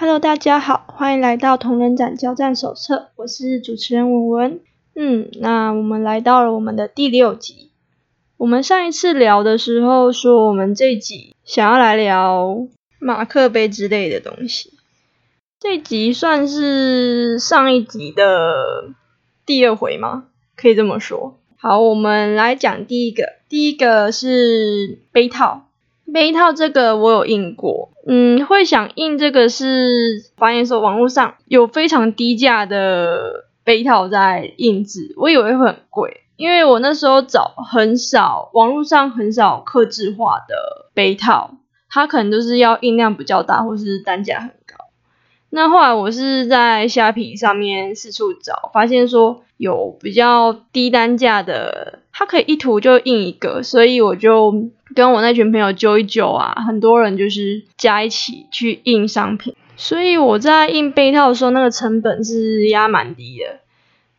Hello，大家好，欢迎来到同人展交战手册，我是主持人文文。嗯，那我们来到了我们的第六集。我们上一次聊的时候说，我们这集想要来聊马克杯之类的东西。这集算是上一集的第二回吗？可以这么说。好，我们来讲第一个，第一个是杯套。杯套这个我有印过，嗯，会想印这个是发现说网络上有非常低价的杯套在印制，我以为会很贵，因为我那时候找很少，网络上很少刻制化的杯套，它可能就是要印量比较大，或是单价很。那后来我是在虾皮上面四处找，发现说有比较低单价的，它可以一涂就印一个，所以我就跟我那群朋友揪一揪啊，很多人就是加一起去印商品，所以我在印杯套的时候，那个成本是压蛮低的，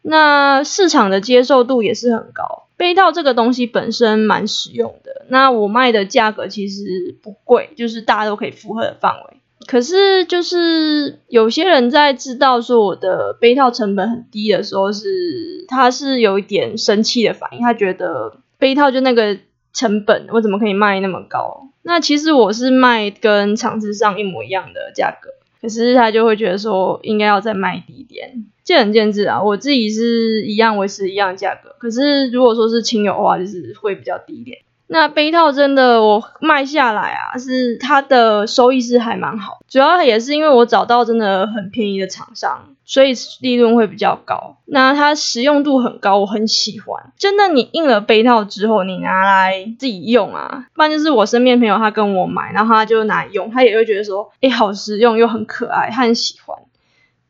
那市场的接受度也是很高。杯套这个东西本身蛮实用的，那我卖的价格其实不贵，就是大家都可以负荷的范围。可是，就是有些人在知道说我的杯套成本很低的时候，是他是有一点生气的反应。他觉得杯套就那个成本，我怎么可以卖那么高？那其实我是卖跟厂子上一模一样的价格，可是他就会觉得说应该要再卖低一点。见仁见智啊，我自己是一样维持一样价格，可是如果说是亲友的话，就是会比较低一点。那杯套真的我卖下来啊，是它的收益是还蛮好，主要也是因为我找到真的很便宜的厂商，所以利润会比较高。那它实用度很高，我很喜欢。真的，你印了杯套之后，你拿来自己用啊，不然就是我身边朋友他跟我买，然后他就拿来用，他也会觉得说，哎，好实用又很可爱，他很喜欢。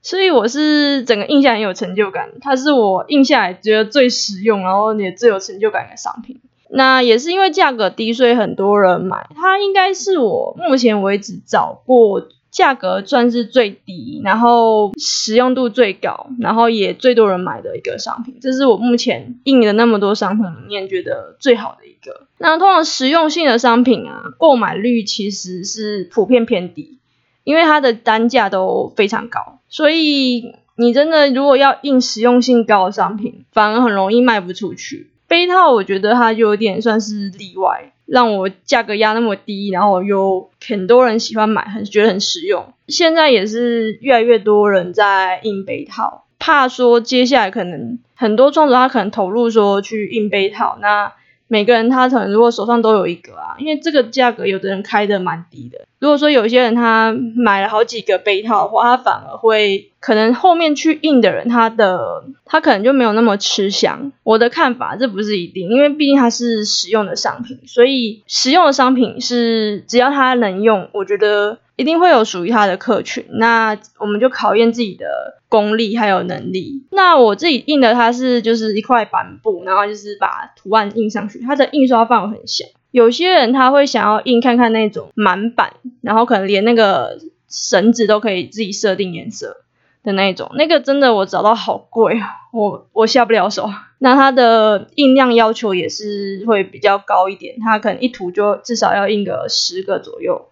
所以我是整个印象很有成就感，它是我印下来觉得最实用，然后也最有成就感的商品。那也是因为价格低，所以很多人买。它应该是我目前为止找过价格算是最低，然后实用度最高，然后也最多人买的一个商品。这是我目前印的那么多商品里面觉得最好的一个。那通常实用性的商品啊，购买率其实是普遍偏低，因为它的单价都非常高，所以你真的如果要印实用性高的商品，反而很容易卖不出去。杯套我觉得它就有点算是例外，让我价格压那么低，然后又很多人喜欢买，很觉得很实用。现在也是越来越多人在印杯套，怕说接下来可能很多创作者他可能投入说去印杯套，那。每个人他可能如果手上都有一个啊，因为这个价格有的人开的蛮低的。如果说有些人他买了好几个杯套的话，他反而会可能后面去印的人，他的他可能就没有那么吃香。我的看法这不是一定，因为毕竟它是实用的商品，所以实用的商品是只要它能用，我觉得。一定会有属于它的客群，那我们就考验自己的功力还有能力。那我自己印的它是就是一块板布，然后就是把图案印上去，它的印刷范围很小。有些人他会想要印看看那种满版，然后可能连那个绳子都可以自己设定颜色的那一种，那个真的我找到好贵啊，我我下不了手。那它的印量要求也是会比较高一点，它可能一图就至少要印个十个左右。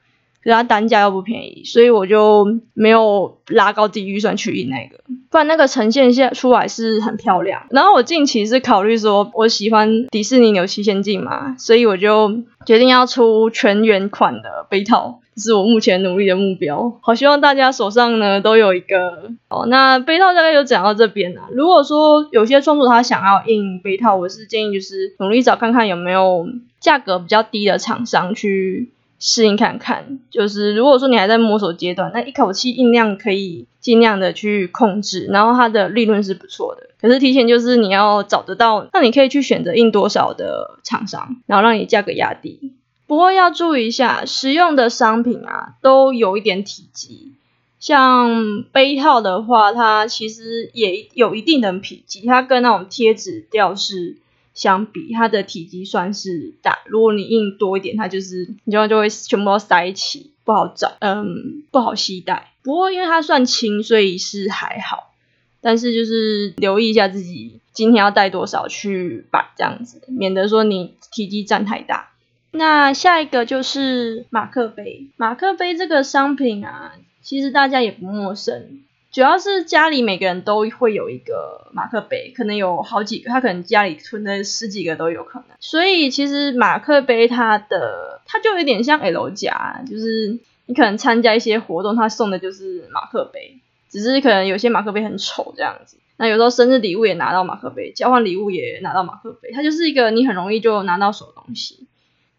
它单价又不便宜，所以我就没有拉高低预算去印那个，不然那个呈现下出来是很漂亮。然后我近期是考虑说，我喜欢迪士尼有七仙境嘛，所以我就决定要出全员款的杯套，是我目前努力的目标。好希望大家手上呢都有一个哦。那杯套大概就讲到这边啦。如果说有些创作他想要印杯套，我是建议就是努力找看看有没有价格比较低的厂商去。适应看看，就是如果说你还在摸索阶段，那一口气印量可以尽量的去控制，然后它的利润是不错的。可是提前就是你要找得到，那你可以去选择印多少的厂商，然后让你价格压低。不过要注意一下，实用的商品啊，都有一点体积。像杯套的话，它其实也有一定的体积，它跟那种贴纸吊饰。相比它的体积算是大，如果你印多一点，它就是你就就会全部都塞一起，不好找，嗯，不好携带。不过因为它算轻，所以是还好。但是就是留意一下自己今天要带多少去摆这样子，免得说你体积占太大。那下一个就是马克杯，马克杯这个商品啊。其实大家也不陌生。主要是家里每个人都会有一个马克杯，可能有好几个，他可能家里存的十几个都有可能。所以其实马克杯它的它就有点像 L 夹，就是你可能参加一些活动，他送的就是马克杯，只是可能有些马克杯很丑这样子。那有时候生日礼物也拿到马克杯，交换礼物也拿到马克杯，它就是一个你很容易就拿到手的东西。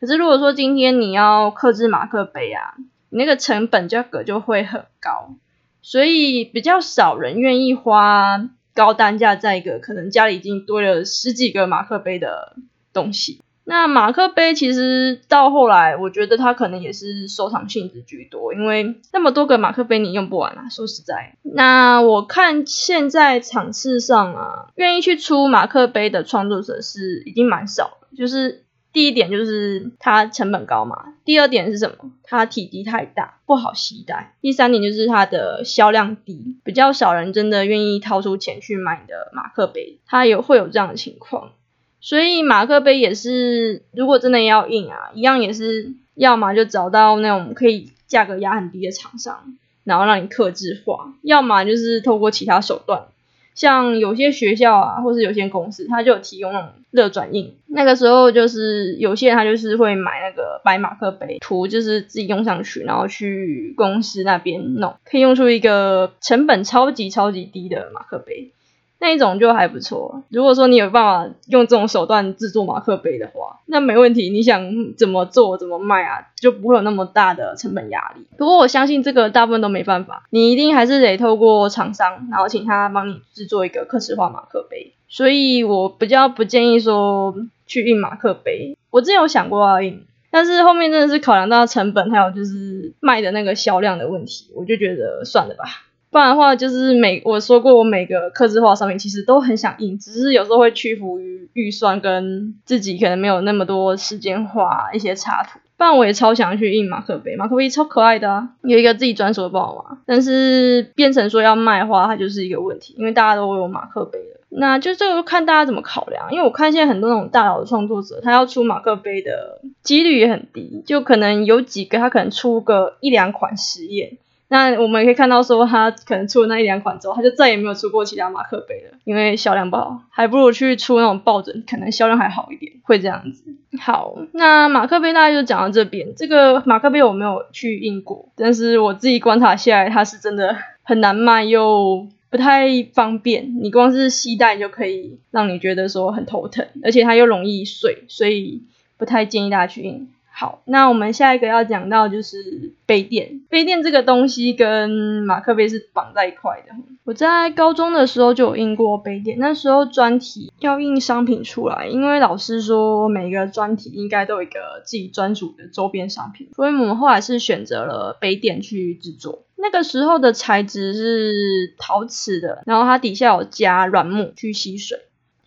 可是如果说今天你要克制马克杯啊，你那个成本价格就会很高。所以比较少人愿意花高单价在一个可能家里已经堆了十几个马克杯的东西。那马克杯其实到后来，我觉得它可能也是收藏性质居多，因为那么多个马克杯你用不完啊。说实在，那我看现在场次上啊，愿意去出马克杯的创作者是已经蛮少了，就是。第一点就是它成本高嘛，第二点是什么？它体积太大，不好携带。第三点就是它的销量低，比较少人真的愿意掏出钱去买你的马克杯，它有会有这样的情况。所以马克杯也是，如果真的要印啊，一样也是，要么就找到那种可以价格压很低的厂商，然后让你刻制化；要么就是透过其他手段。像有些学校啊，或是有些公司，它就有提供那种热转印。那个时候就是有些人他就是会买那个白马克杯，图就是自己用上去，然后去公司那边弄，可以用出一个成本超级超级低的马克杯。那一种就还不错。如果说你有办法用这种手段制作马克杯的话，那没问题。你想怎么做怎么卖啊，就不会有那么大的成本压力。不过我相信这个大部分都没办法，你一定还是得透过厂商，然后请他帮你制作一个刻制化马克杯。所以我比较不建议说去印马克杯。我之前有想过要印，但是后面真的是考量到成本，还有就是卖的那个销量的问题，我就觉得算了吧。不然的话，就是每我说过，我每个刻字化上面其实都很想印，只是有时候会屈服于预算跟自己可能没有那么多时间画一些插图。不然我也超想去印马克杯，马克杯超可爱的啊，有一个自己专属的包嘛。但是变成说要卖的话，它就是一个问题，因为大家都有马克杯了。那就这个看大家怎么考量，因为我看现在很多那种大佬的创作者，他要出马克杯的几率也很低，就可能有几个他可能出个一两款实验。那我们也可以看到，说他可能出了那一两款之后，他就再也没有出过其他马克杯了，因为销量不好，还不如去出那种抱枕，可能销量还好一点，会这样子。好，那马克杯大概就讲到这边。这个马克杯我没有去印过，但是我自己观察下来，它是真的很难卖又不太方便，你光是携带就可以让你觉得说很头疼，而且它又容易碎，所以不太建议大家去印。好，那我们下一个要讲到就是杯垫。杯垫这个东西跟马克杯是绑在一块的。我在高中的时候就有印过杯垫，那时候专题要印商品出来，因为老师说每个专题应该都有一个自己专属的周边商品，所以我们后来是选择了杯垫去制作。那个时候的材质是陶瓷的，然后它底下有加软木去吸水。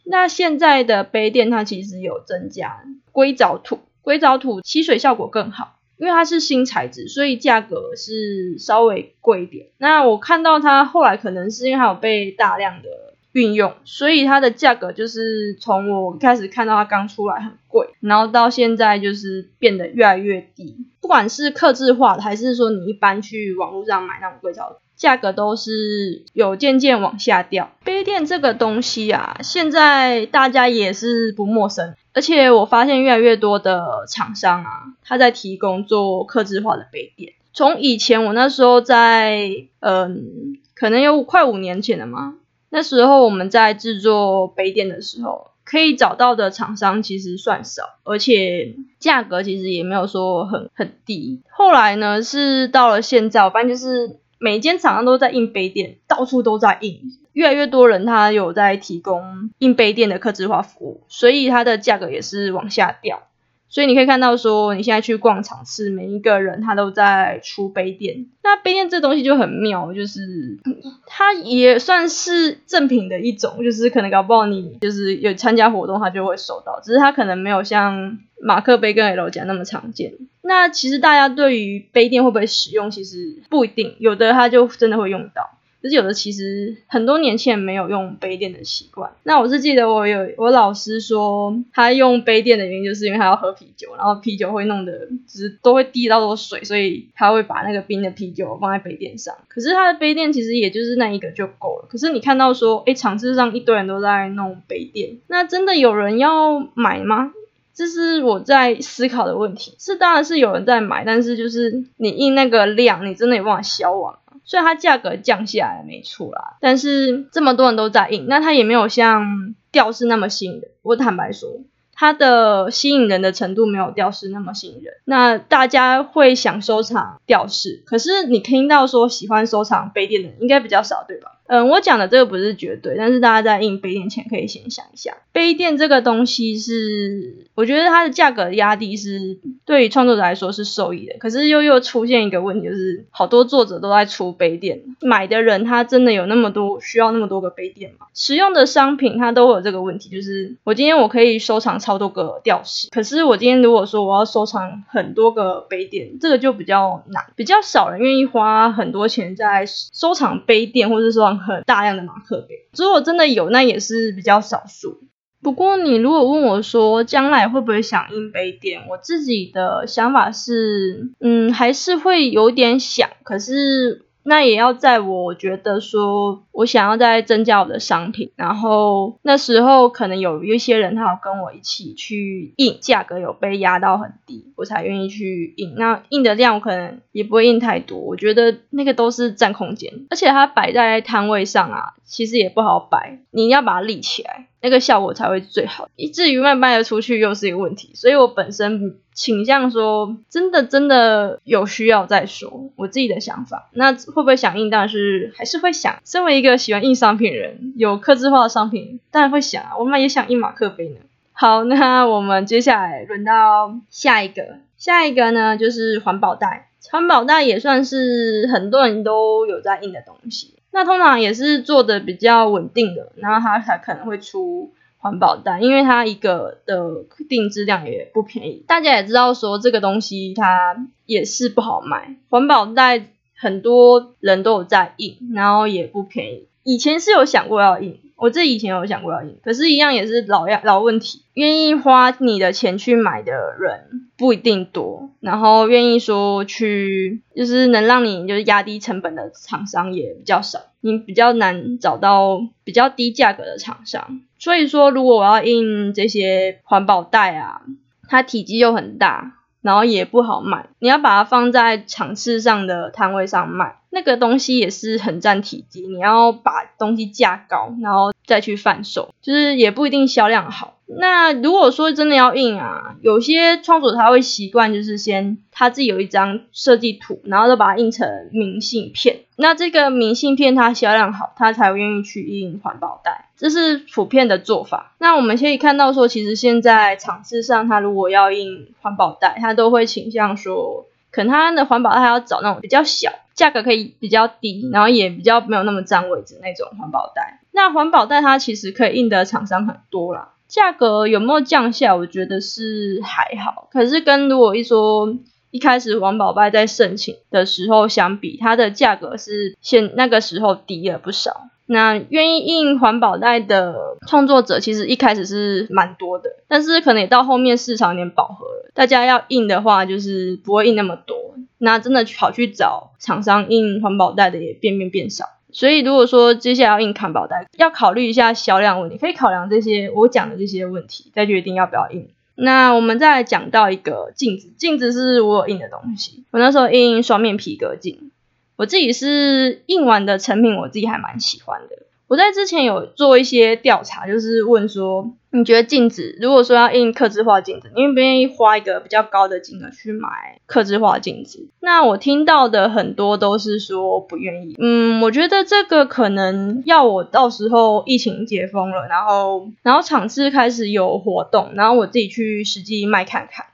那现在的杯垫它其实有增加硅藻土。硅藻土吸水效果更好，因为它是新材质，所以价格是稍微贵一点。那我看到它后来可能是因为它有被大量的运用，所以它的价格就是从我开始看到它刚出来很贵，然后到现在就是变得越来越低。不管是刻字化的，还是说你一般去网络上买那种硅藻土。价格都是有渐渐往下掉。杯垫这个东西啊，现在大家也是不陌生，而且我发现越来越多的厂商啊，他在提供做刻字化的杯垫。从以前我那时候在，嗯，可能有快五年前了嘛，那时候我们在制作杯垫的时候，可以找到的厂商其实算少，而且价格其实也没有说很很低。后来呢，是到了现在，我发现就是。每间厂商都在印杯垫，到处都在印，越来越多人他有在提供印杯垫的刻字化服务，所以它的价格也是往下掉。所以你可以看到说，你现在去逛场次，每一个人他都在出杯垫。那杯垫这东西就很妙，就是它也算是赠品的一种，就是可能搞不好你就是有参加活动，它就会收到，只是它可能没有像。马克杯跟 L 夹那么常见，那其实大家对于杯垫会不会使用，其实不一定，有的他就真的会用到。可是有的其实很多年轻人没有用杯垫的习惯。那我是记得我有我老师说，他用杯垫的原因就是因为他要喝啤酒，然后啤酒会弄得就是都会滴到多水，所以他会把那个冰的啤酒放在杯垫上。可是他的杯垫其实也就是那一个就够了。可是你看到说，哎，场次上一堆人都在弄杯垫，那真的有人要买吗？这是我在思考的问题。是，当然是有人在买，但是就是你印那个量，你真的有办法销完所以它价格降下来没错啦，但是这么多人都在印，那它也没有像吊饰那么吸引人。我坦白说，它的吸引人的程度没有吊饰那么吸引人。那大家会想收藏吊饰，可是你听到说喜欢收藏杯垫的应该比较少，对吧？嗯，我讲的这个不是绝对，但是大家在印杯垫前可以先想一下，杯垫这个东西是，我觉得它的价格压低是对于创作者来说是受益的，可是又又出现一个问题，就是好多作者都在出杯垫，买的人他真的有那么多需要那么多个杯垫吗？实用的商品它都有这个问题，就是我今天我可以收藏超多个吊饰，可是我今天如果说我要收藏很多个杯垫，这个就比较难，比较少人愿意花很多钱在收藏杯垫，或者说。很大量的马克杯，如果真的有，那也是比较少数。不过你如果问我说将来会不会想印杯垫，我自己的想法是，嗯，还是会有点想，可是。那也要在我觉得说，我想要再增加我的商品，然后那时候可能有一些人他要跟我一起去印，价格有被压到很低，我才愿意去印。那印的量我可能也不会印太多，我觉得那个都是占空间，而且它摆在摊位上啊，其实也不好摆，你要把它立起来。那个效果才会最好，以至于卖卖得出去又是一个问题，所以我本身倾向说，真的真的有需要再说，我自己的想法。那会不会响应？当然是还是会想。身为一个喜欢印商品人，有刻字化的商品，当然会想啊。我们也想印马克杯呢。好，那我们接下来轮到下一个，下一个呢就是环保袋。环保袋也算是很多人都有在印的东西。那通常也是做的比较稳定的，然后它才可能会出环保袋，因为它一个的定制量也不便宜。大家也知道说这个东西它也是不好卖，环保袋很多人都有在印，然后也不便宜。以前是有想过要印，我这以前有想过要印，可是，一样也是老样老问题，愿意花你的钱去买的人不一定多，然后愿意说去就是能让你就是压低成本的厂商也比较少，你比较难找到比较低价格的厂商。所以说，如果我要印这些环保袋啊，它体积又很大。然后也不好卖，你要把它放在场次上的摊位上卖，那个东西也是很占体积，你要把东西架高，然后再去贩售，就是也不一定销量好。那如果说真的要印啊，有些创作者他会习惯就是先他自己有一张设计图，然后就把它印成明信片。那这个明信片它销量好，他才愿意去印环保袋，这是普遍的做法。那我们可以看到说，其实现在场次上，他如果要印环保袋，他都会倾向说，可能他的环保袋要找那种比较小，价格可以比较低，然后也比较没有那么占位置那种环保袋。那环保袋它其实可以印的厂商很多啦。价格有没有降下？我觉得是还好，可是跟如果一说一开始环保袋在盛行的时候相比，它的价格是现那个时候低了不少。那愿意印环保袋的创作者其实一开始是蛮多的，但是可能也到后面市场有点饱和了，大家要印的话就是不会印那么多，那真的跑去找厂商印环保袋的也变变变少。所以如果说接下来要印环保袋，要考虑一下销量问题，可以考量这些我讲的这些问题，再决定要不要印。那我们再来讲到一个镜子，镜子是我有印的东西，我那时候印双面皮革镜，我自己是印完的成品，我自己还蛮喜欢的。我在之前有做一些调查，就是问说，你觉得镜子如果说要印刻字化镜子，你愿不愿意花一个比较高的金额去买刻字化镜子？那我听到的很多都是说不愿意。嗯，我觉得这个可能要我到时候疫情解封了，然后然后场次开始有活动，然后我自己去实际卖看看。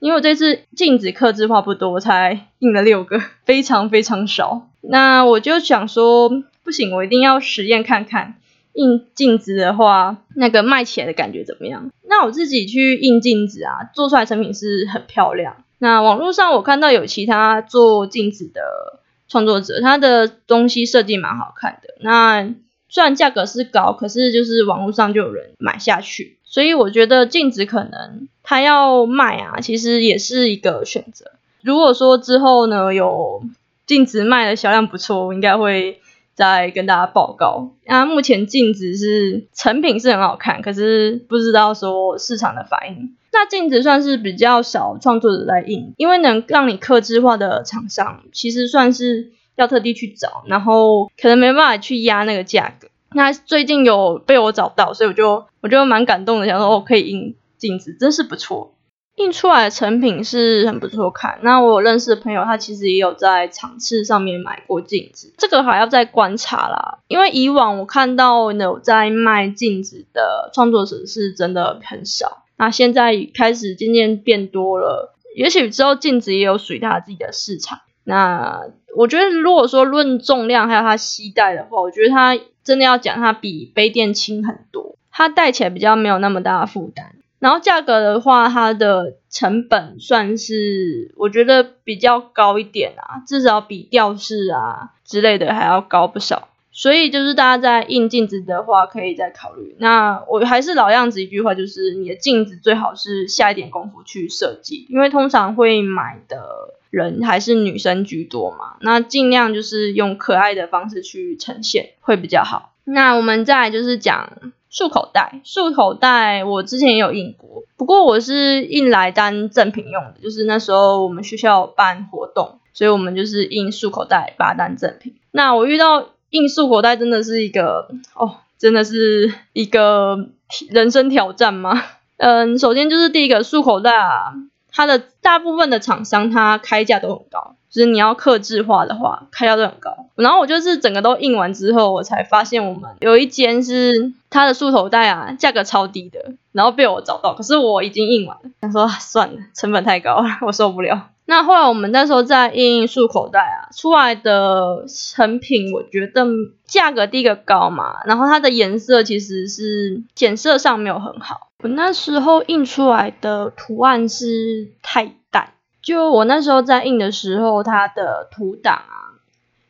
因为我这次镜子刻字化不多，才印了六个，非常非常少。那我就想说。不行，我一定要实验看看印镜子的话，那个卖起来的感觉怎么样？那我自己去印镜子啊，做出来成品是很漂亮。那网络上我看到有其他做镜子的创作者，他的东西设计蛮好看的。那虽然价格是高，可是就是网络上就有人买下去，所以我觉得镜子可能他要卖啊，其实也是一个选择。如果说之后呢有镜子卖的销量不错，我应该会再跟大家报告。那目前镜子是成品是很好看，可是不知道说市场的反应。那镜子算是比较少创作者在印，因为能让你刻制化的厂商，其实算是。要特地去找，然后可能没办法去压那个价格。那最近有被我找到，所以我就我就蛮感动的，想说哦，可以印镜子，真是不错。印出来的成品是很不错看。那我有认识的朋友，他其实也有在场次上面买过镜子，这个还要再观察啦。因为以往我看到有在卖镜子的创作者是真的很少，那现在开始渐渐变多了。也许之后镜子也有属于他自己的市场。那我觉得，如果说论重量还有它携带的话，我觉得它真的要讲它比杯垫轻很多，它带起来比较没有那么大的负担。然后价格的话，它的成本算是我觉得比较高一点啊，至少比吊饰啊之类的还要高不少。所以就是大家在印镜子的话，可以再考虑。那我还是老样子一句话，就是你的镜子最好是下一点功夫去设计，因为通常会买的人还是女生居多嘛。那尽量就是用可爱的方式去呈现会比较好。那我们再就是讲束口袋，束口袋我之前也有印过，不过我是印来当赠品用的，就是那时候我们学校办活动，所以我们就是印束口袋把它当赠品。那我遇到。印束口袋真的是一个哦，真的是一个人生挑战吗？嗯，首先就是第一个束口袋啊，它的大部分的厂商它开价都很高，就是你要刻制化的话，开销都很高。然后我就是整个都印完之后，我才发现我们有一间是它的束口袋啊，价格超低的，然后被我找到，可是我已经印完了，他说算了，成本太高了，我受不了。那后来我们那时候在印束口袋啊，出来的成品，我觉得价格第一个高嘛，然后它的颜色其实是显色上没有很好。我那时候印出来的图案是太淡，就我那时候在印的时候，它的图档啊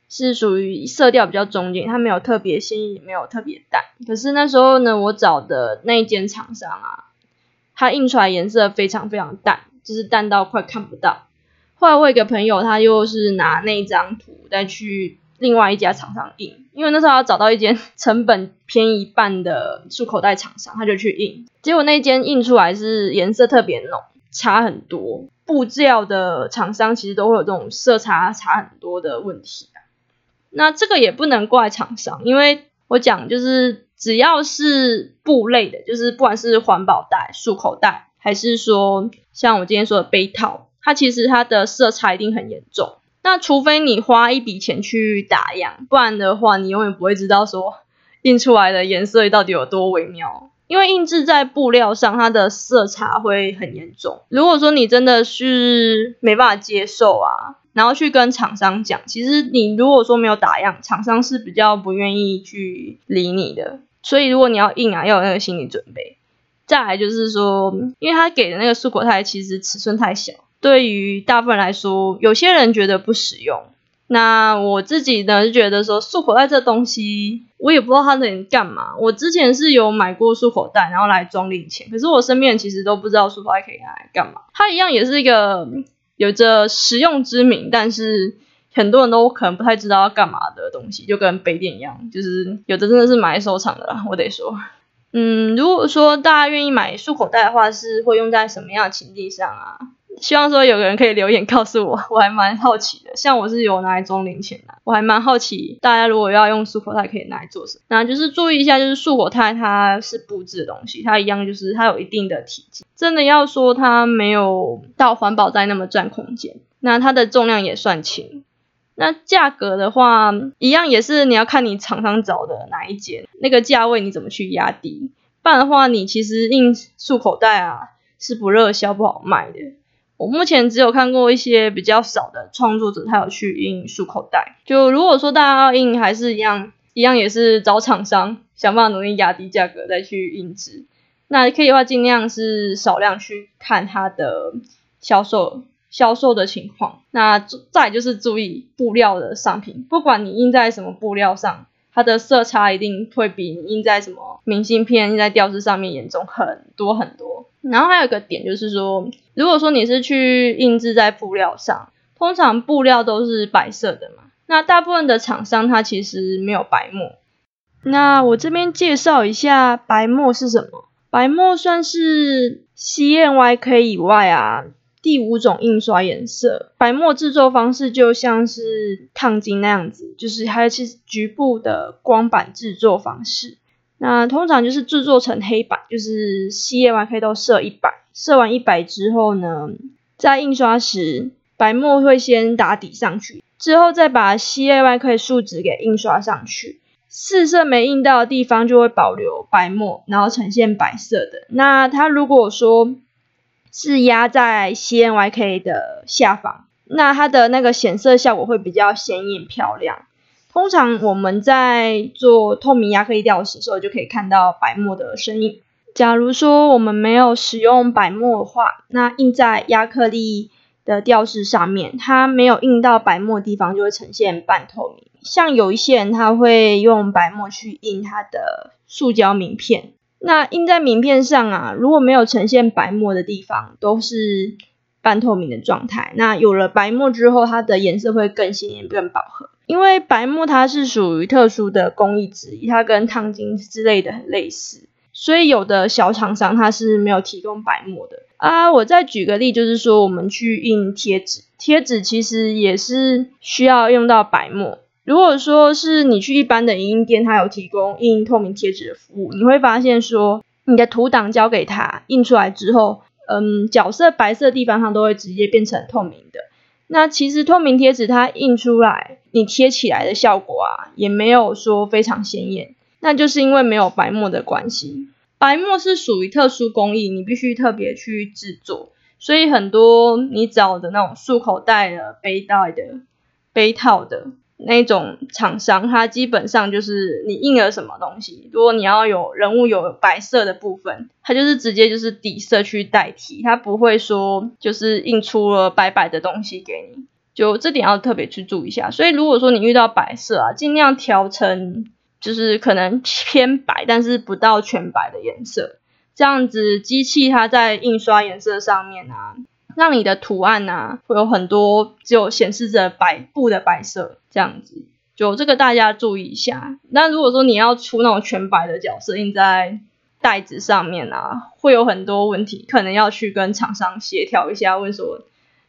是属于色调比较中间，它没有特别鲜艳，没有特别淡。可是那时候呢，我找的那一间厂商啊，它印出来颜色非常非常淡，就是淡到快看不到。后来我一个朋友，他又是拿那张图再去另外一家厂商印，因为那时候要找到一间 成本便宜一半的束口袋厂商，他就去印。结果那间印出来是颜色特别浓，差很多。布料的厂商其实都会有这种色差差很多的问题那这个也不能怪厂商，因为我讲就是只要是布类的，就是不管是环保袋、束口袋，还是说像我今天说的杯套。它其实它的色差一定很严重，那除非你花一笔钱去打样，不然的话你永远不会知道说印出来的颜色到底有多微妙。因为印制在布料上，它的色差会很严重。如果说你真的是没办法接受啊，然后去跟厂商讲，其实你如果说没有打样，厂商是比较不愿意去理你的。所以如果你要印啊，要有那个心理准备。再来就是说，因为他给的那个束口胎其实尺寸太小。对于大部分来说，有些人觉得不实用。那我自己呢，就觉得说束口袋这东西，我也不知道它能干嘛。我之前是有买过束口袋，然后来装零钱，可是我身边其实都不知道束口袋可以拿来干嘛。它一样也是一个有着实用之名，但是很多人都可能不太知道要干嘛的东西，就跟杯垫一样，就是有的真的是买来收藏的。我得说，嗯，如果说大家愿意买束口袋的话，是会用在什么样的情境上啊？希望说有个人可以留言告诉我，我还蛮好奇的。像我是有拿来装零钱的，我还蛮好奇大家如果要用束口袋可以拿来做什么。那就是注意一下，就是束口袋它是布置的东西，它一样就是它有一定的体积。真的要说它没有到环保袋那么占空间，那它的重量也算轻。那价格的话，一样也是你要看你厂商找的哪一间，那个价位你怎么去压低。不然的话，你其实印束口袋啊是不热销不好卖的。我目前只有看过一些比较少的创作者，他有去印束口袋。就如果说大家要印，还是一样，一样也是找厂商想办法努力压低价格再去印制。那可以的话，尽量是少量去看它的销售销售的情况。那再就是注意布料的商品，不管你印在什么布料上，它的色差一定会比你印在什么明信片、印在吊饰上面严重很多很多。然后还有一个点就是说，如果说你是去印制在布料上，通常布料都是白色的嘛，那大部分的厂商它其实没有白墨。那我这边介绍一下白墨是什么。白墨算是 CMYK 以外啊第五种印刷颜色。白墨制作方式就像是烫金那样子，就是它是局部的光板制作方式。那通常就是制作成黑白，就是 CMYK 都设一百，设完一百之后呢，在印刷时白墨会先打底上去，之后再把 CMYK 树脂给印刷上去。四色没印到的地方就会保留白墨，然后呈现白色的。那它如果说是压在 CMYK 的下方，那它的那个显色效果会比较显眼漂亮。通常我们在做透明亚克力吊饰的时候，就可以看到白墨的身影。假如说我们没有使用白墨的话，那印在亚克力的吊饰上面，它没有印到白墨的地方就会呈现半透明。像有一些人他会用白墨去印他的塑胶名片，那印在名片上啊，如果没有呈现白墨的地方都是半透明的状态。那有了白墨之后，它的颜色会更鲜艳、更饱和。因为白墨它是属于特殊的工艺之一，它跟烫金之类的很类似，所以有的小厂商它是没有提供白墨的啊。我再举个例，就是说我们去印贴纸，贴纸其实也是需要用到白墨。如果说是你去一般的影印店，它有提供印透明贴纸的服务，你会发现说你的图档交给他印出来之后，嗯，角色白色地方它都会直接变成透明的。那其实透明贴纸它印出来，你贴起来的效果啊，也没有说非常显眼，那就是因为没有白墨的关系。白墨是属于特殊工艺，你必须特别去制作，所以很多你找的那种束口袋的、背带的、杯套的。那种厂商，它基本上就是你印了什么东西，如果你要有人物有白色的部分，它就是直接就是底色去代替，它不会说就是印出了白白的东西给你，就这点要特别去注意一下。所以如果说你遇到白色啊，尽量调成就是可能偏白，但是不到全白的颜色，这样子机器它在印刷颜色上面啊。让你的图案呐会有很多就显示着白布的白色这样子，就这个大家注意一下。那如果说你要出那种全白的角色印在袋子上面啊，会有很多问题，可能要去跟厂商协调一下。问说，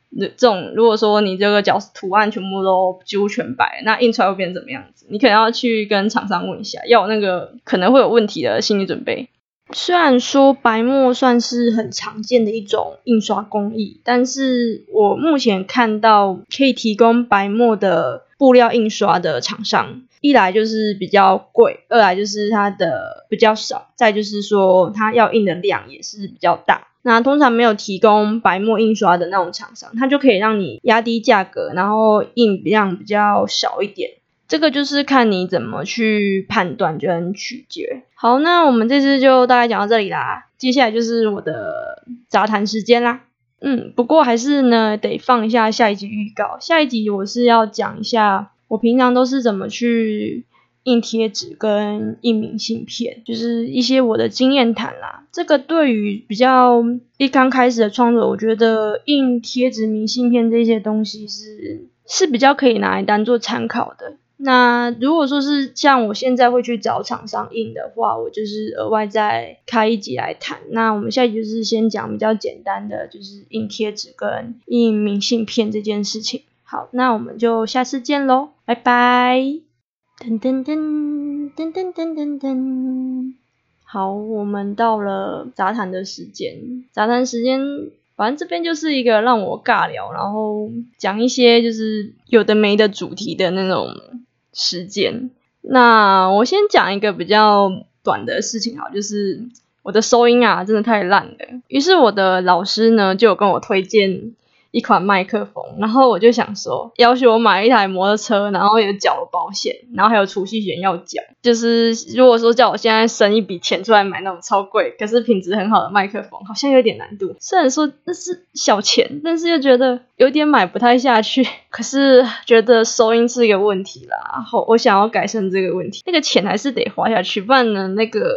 那这种如果说你这个角图案全部都几乎全白，那印出来会变成怎么样子？你可能要去跟厂商问一下，要有那个可能会有问题的心理准备。虽然说白墨算是很常见的一种印刷工艺，但是我目前看到可以提供白墨的布料印刷的厂商，一来就是比较贵，二来就是它的比较少，再就是说它要印的量也是比较大。那通常没有提供白墨印刷的那种厂商，它就可以让你压低价格，然后印量比较少一点。这个就是看你怎么去判断，就很取决。好，那我们这次就大概讲到这里啦。接下来就是我的杂谈时间啦。嗯，不过还是呢，得放一下下一集预告。下一集我是要讲一下我平常都是怎么去印贴纸跟印明信片，就是一些我的经验谈啦。这个对于比较一刚开始的创作，我觉得印贴纸、明信片这些东西是是比较可以拿来当做参考的。那如果说是像我现在会去找厂商印的话，我就是额外再开一集来谈。那我们下一集就是先讲比较简单的，就是印贴纸跟印明信片这件事情。好，那我们就下次见喽，拜拜。噔噔噔噔噔噔噔噔。好，我们到了杂谈的时间。杂谈时间，反正这边就是一个让我尬聊，然后讲一些就是有的没的主题的那种。时间，那我先讲一个比较短的事情啊，就是我的收音啊，真的太烂了。于是我的老师呢，就有跟我推荐一款麦克风，然后我就想说，要求我买一台摩托车，然后也缴了保险，然后还有储蓄险要缴。就是如果说叫我现在省一笔钱出来买那种超贵，可是品质很好的麦克风，好像有点难度。虽然说那是小钱，但是又觉得有点买不太下去。可是觉得收音是一个问题啦，然后我想要改善这个问题，那个钱还是得花下去，不然呢那个。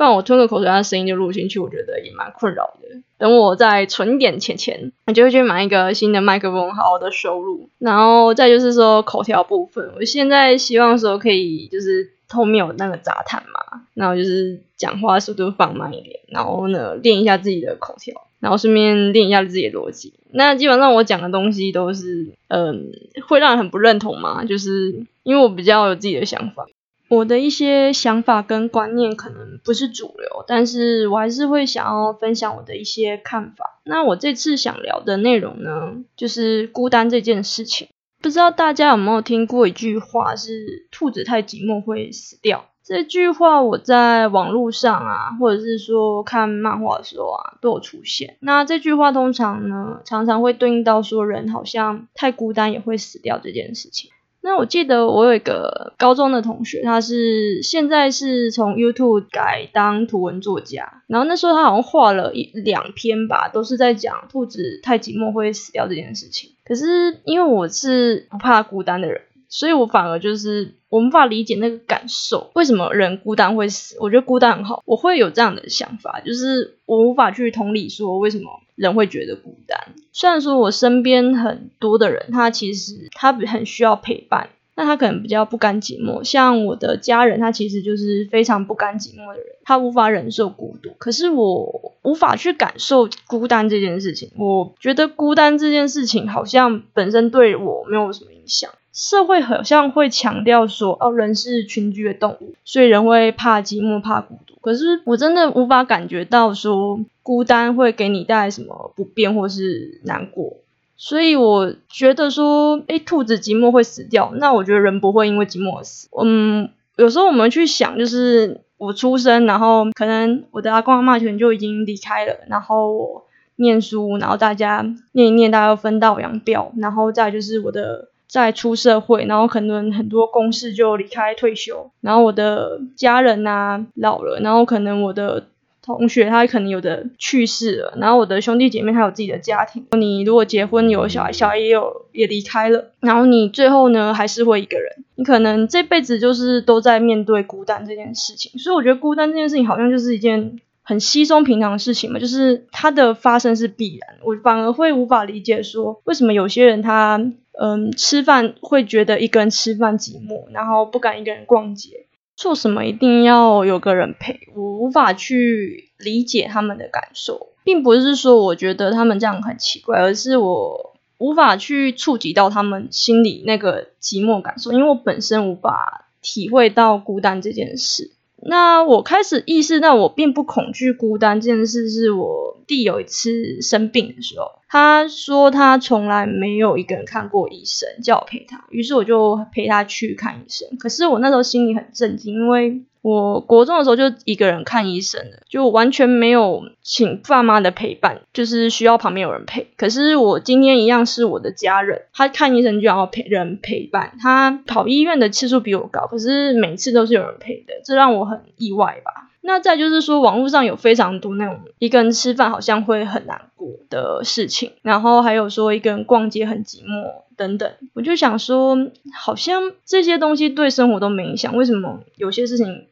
不然我吞个口水，它声音就录进去，我觉得也蛮困扰的。等我再存点钱钱，我就会去买一个新的麦克风，好好的收录。然后再就是说口条部分，我现在希望说可以就是后面有那个杂谈嘛，然后就是讲话速度放慢一点，然后呢练一下自己的口条，然后顺便练一下自己的逻辑。那基本上我讲的东西都是，嗯，会让人很不认同嘛，就是因为我比较有自己的想法。我的一些想法跟观念可能不是主流，但是我还是会想要分享我的一些看法。那我这次想聊的内容呢，就是孤单这件事情。不知道大家有没有听过一句话，是兔子太寂寞会死掉。这句话我在网络上啊，或者是说看漫画的时候啊，都有出现。那这句话通常呢，常常会对应到说人好像太孤单也会死掉这件事情。那我记得我有一个高中的同学，他是现在是从 YouTube 改当图文作家，然后那时候他好像画了一两篇吧，都是在讲兔子太寂寞会死掉这件事情。可是因为我是不怕孤单的人。所以我反而就是我无法理解那个感受，为什么人孤单会死？我觉得孤单很好，我会有这样的想法，就是我无法去同理说为什么人会觉得孤单。虽然说我身边很多的人，他其实他很需要陪伴，那他可能比较不甘寂寞。像我的家人，他其实就是非常不甘寂寞的人，他无法忍受孤独。可是我无法去感受孤单这件事情，我觉得孤单这件事情好像本身对我没有什么影响。社会好像会强调说，哦，人是群居的动物，所以人会怕寂寞、怕孤独。可是我真的无法感觉到说，孤单会给你带来什么不便或是难过。所以我觉得说，诶，兔子寂寞会死掉，那我觉得人不会因为寂寞而死。嗯，有时候我们去想，就是我出生，然后可能我的阿公阿妈可能就已经离开了，然后我念书，然后大家念一念，大家分道扬镳，然后再就是我的。在出社会，然后可能很多公事就离开退休，然后我的家人啊老了，然后可能我的同学他可能有的去世了，然后我的兄弟姐妹他有自己的家庭。你如果结婚有小孩，小孩也有也离开了，然后你最后呢还是会一个人，你可能这辈子就是都在面对孤单这件事情。所以我觉得孤单这件事情好像就是一件很稀松平常的事情嘛，就是它的发生是必然。我反而会无法理解说为什么有些人他。嗯，吃饭会觉得一个人吃饭寂寞，然后不敢一个人逛街，做什么一定要有个人陪。我无法去理解他们的感受，并不是说我觉得他们这样很奇怪，而是我无法去触及到他们心里那个寂寞感受，因为我本身无法体会到孤单这件事。那我开始意识到，我并不恐惧孤单这件事，是我弟有一次生病的时候，他说他从来没有一个人看过医生，叫我陪他，于是我就陪他去看医生。可是我那时候心里很震惊，因为。我国中的时候就一个人看医生的，就完全没有请爸妈的陪伴，就是需要旁边有人陪。可是我今天一样是我的家人，他看医生就要陪人陪伴，他跑医院的次数比我高，可是每次都是有人陪的，这让我很意外吧。那再就是说，网络上有非常多那种一个人吃饭好像会很难过的事情，然后还有说一个人逛街很寂寞。等等，我就想说，好像这些东西对生活都没影响，为什么有些事情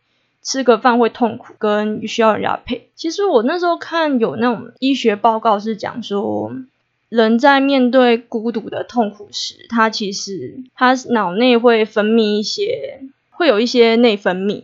吃个饭会痛苦，跟需要人家陪？其实我那时候看有那种医学报告是讲说，人在面对孤独的痛苦时，他其实他脑内会分泌一些，会有一些内分泌。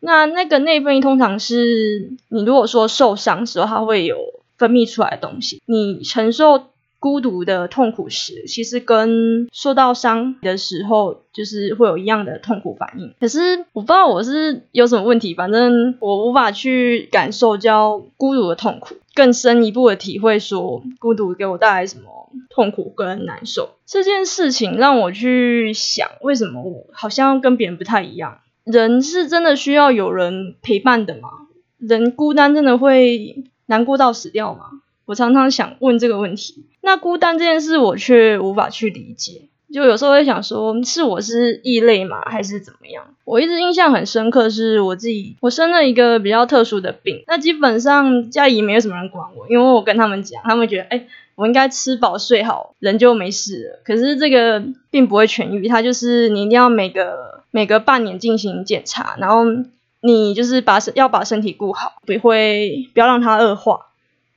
那那个内分泌通常是你如果说受伤时候，它会有分泌出来的东西，你承受。孤独的痛苦时，其实跟受到伤的时候，就是会有一样的痛苦反应。可是我不知道我是有什么问题，反正我无法去感受叫孤独的痛苦，更深一步的体会说孤独给我带来什么痛苦跟难受。这件事情让我去想，为什么我好像跟别人不太一样？人是真的需要有人陪伴的吗？人孤单真的会难过到死掉吗？我常常想问这个问题。那孤单这件事，我却无法去理解。就有时候会想说，是我是异类吗，还是怎么样？我一直印象很深刻，是我自己，我生了一个比较特殊的病。那基本上家里没有什么人管我，因为我跟他们讲，他们觉得，哎，我应该吃饱睡好，人就没事了。可是这个并不会痊愈，它就是你一定要每个每隔半年进行检查，然后你就是把身要把身体顾好，不会不要让它恶化。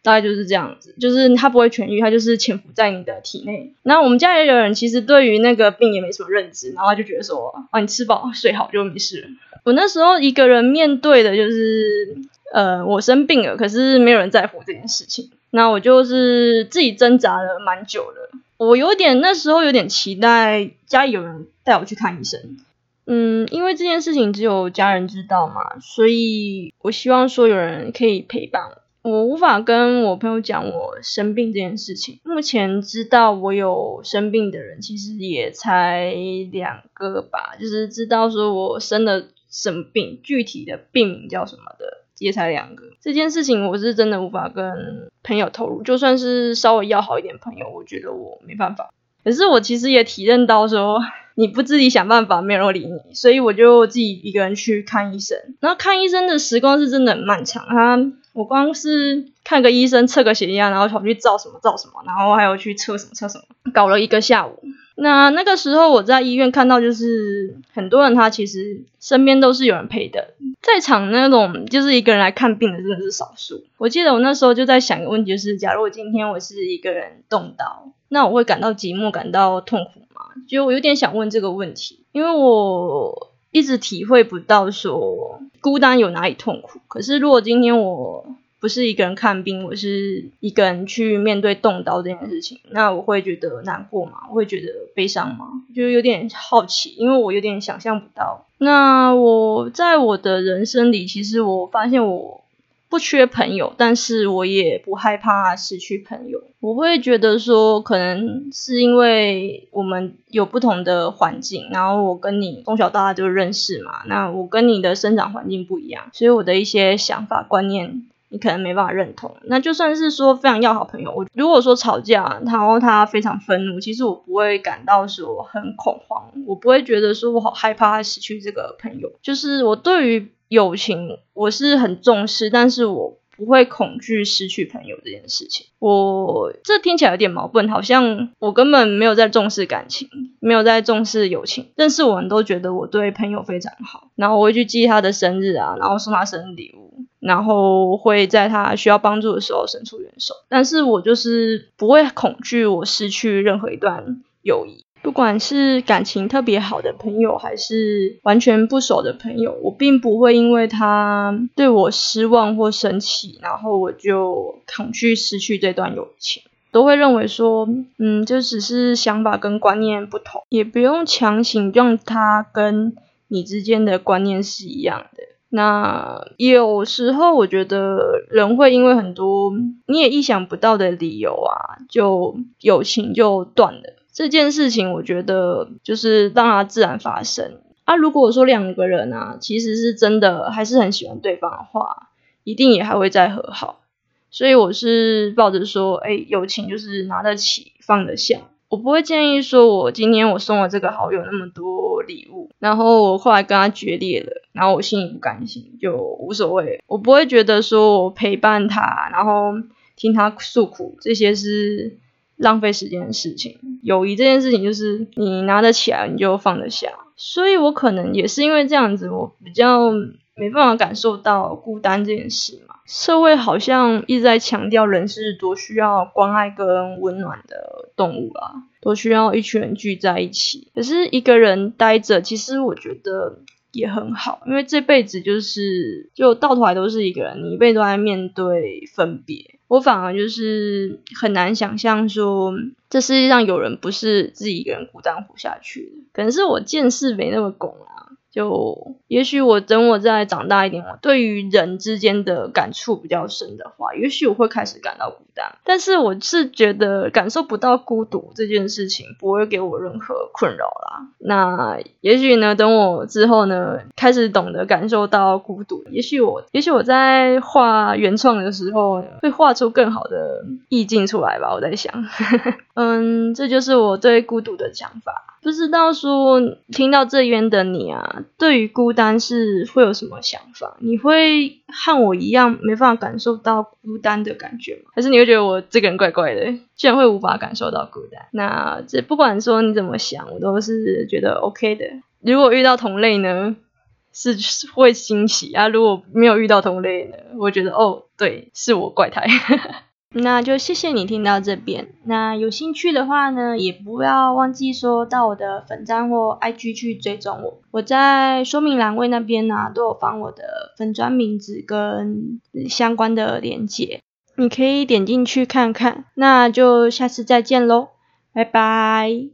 大概就是这样子，就是它不会痊愈，它就是潜伏在你的体内。那我们家里的人其实对于那个病也没什么认知，然后他就觉得说，啊，你吃饱睡好就没事了。我那时候一个人面对的就是，呃，我生病了，可是没有人在乎这件事情。那我就是自己挣扎了蛮久的。我有点那时候有点期待家里有人带我去看医生，嗯，因为这件事情只有家人知道嘛，所以我希望说有人可以陪伴我。我无法跟我朋友讲我生病这件事情。目前知道我有生病的人，其实也才两个吧，就是知道说我生了什么病，具体的病名叫什么的，也才两个。这件事情我是真的无法跟朋友透露，就算是稍微要好一点朋友，我觉得我没办法。可是我其实也体认到说。你不自己想办法，没有人理你，所以我就自己一个人去看医生。然后看医生的时光是真的很漫长，他我光是看个医生测个血压，然后跑去照什么照什么，然后还有去测什么测什么，搞了一个下午。那那个时候我在医院看到，就是很多人他其实身边都是有人陪的，在场那种就是一个人来看病的真的是少数。我记得我那时候就在想一个问题，是假如我今天我是一个人动刀，那我会感到寂寞，感到痛苦吗。就我有点想问这个问题，因为我一直体会不到说孤单有哪里痛苦。可是如果今天我不是一个人看病，我是一个人去面对动刀这件事情，那我会觉得难过吗？我会觉得悲伤吗？就有点好奇，因为我有点想象不到。那我在我的人生里，其实我发现我。不缺朋友，但是我也不害怕失去朋友。我会觉得说，可能是因为我们有不同的环境，然后我跟你从小到大就认识嘛，那我跟你的生长环境不一样，所以我的一些想法观念你可能没办法认同。那就算是说非常要好朋友，我如果说吵架，然后他非常愤怒，其实我不会感到说很恐慌，我不会觉得说我好害怕失去这个朋友，就是我对于。友情我是很重视，但是我不会恐惧失去朋友这件事情。我这听起来有点矛盾，好像我根本没有在重视感情，没有在重视友情。认识我们都觉得我对朋友非常好，然后我会去记他的生日啊，然后送他生日礼物，然后会在他需要帮助的时候伸出援手。但是我就是不会恐惧我失去任何一段友谊。不管是感情特别好的朋友，还是完全不熟的朋友，我并不会因为他对我失望或生气，然后我就恐惧失去这段友情，都会认为说，嗯，就只是想法跟观念不同，也不用强行让他跟你之间的观念是一样的。那有时候我觉得人会因为很多你也意想不到的理由啊，就友情就断了。这件事情，我觉得就是让它自然发生啊。如果说两个人啊，其实是真的还是很喜欢对方的话，一定也还会再和好。所以我是抱着说，哎，友情就是拿得起放得下。我不会建议说我今天我送了这个好友那么多礼物，然后我后来跟他决裂了，然后我心里不甘心，就无所谓。我不会觉得说我陪伴他，然后听他诉苦，这些是。浪费时间的事情，友谊这件事情就是你拿得起来你就放得下，所以我可能也是因为这样子，我比较没办法感受到孤单这件事嘛。社会好像一直在强调人是多需要关爱跟温暖的动物啊，多需要一群人聚在一起。可是一个人待着，其实我觉得也很好，因为这辈子就是就到头来都是一个人，你一辈子都在面对分别。我反而就是很难想象说，这世界上有人不是自己一个人孤单活下去的。可能是我见识没那么广啊，就也许我等我再长大一点，我对于人之间的感触比较深的话，也许我会开始感到孤单。但是我是觉得感受不到孤独这件事情不会给我任何困扰啦。那也许呢，等我之后呢，开始懂得感受到孤独，也许我，也许我在画原创的时候会画出更好的意境出来吧。我在想，嗯，这就是我对孤独的想法。不知道说听到这边的你啊，对于孤单是会有什么想法？你会和我一样没办法感受到孤单的感觉吗？还是你会觉得我这个人怪怪的，居然会无法感受到孤单？那这不管说你怎么想，我都是觉得 OK 的。如果遇到同类呢，是会欣喜啊；如果没有遇到同类呢，我觉得哦，对，是我怪胎。那就谢谢你听到这边。那有兴趣的话呢，也不要忘记说到我的粉砖或 IG 去追踪我。我在说明栏位那边呢，都有放我的粉砖名字跟相关的链接，你可以点进去看看。那就下次再见喽，拜拜。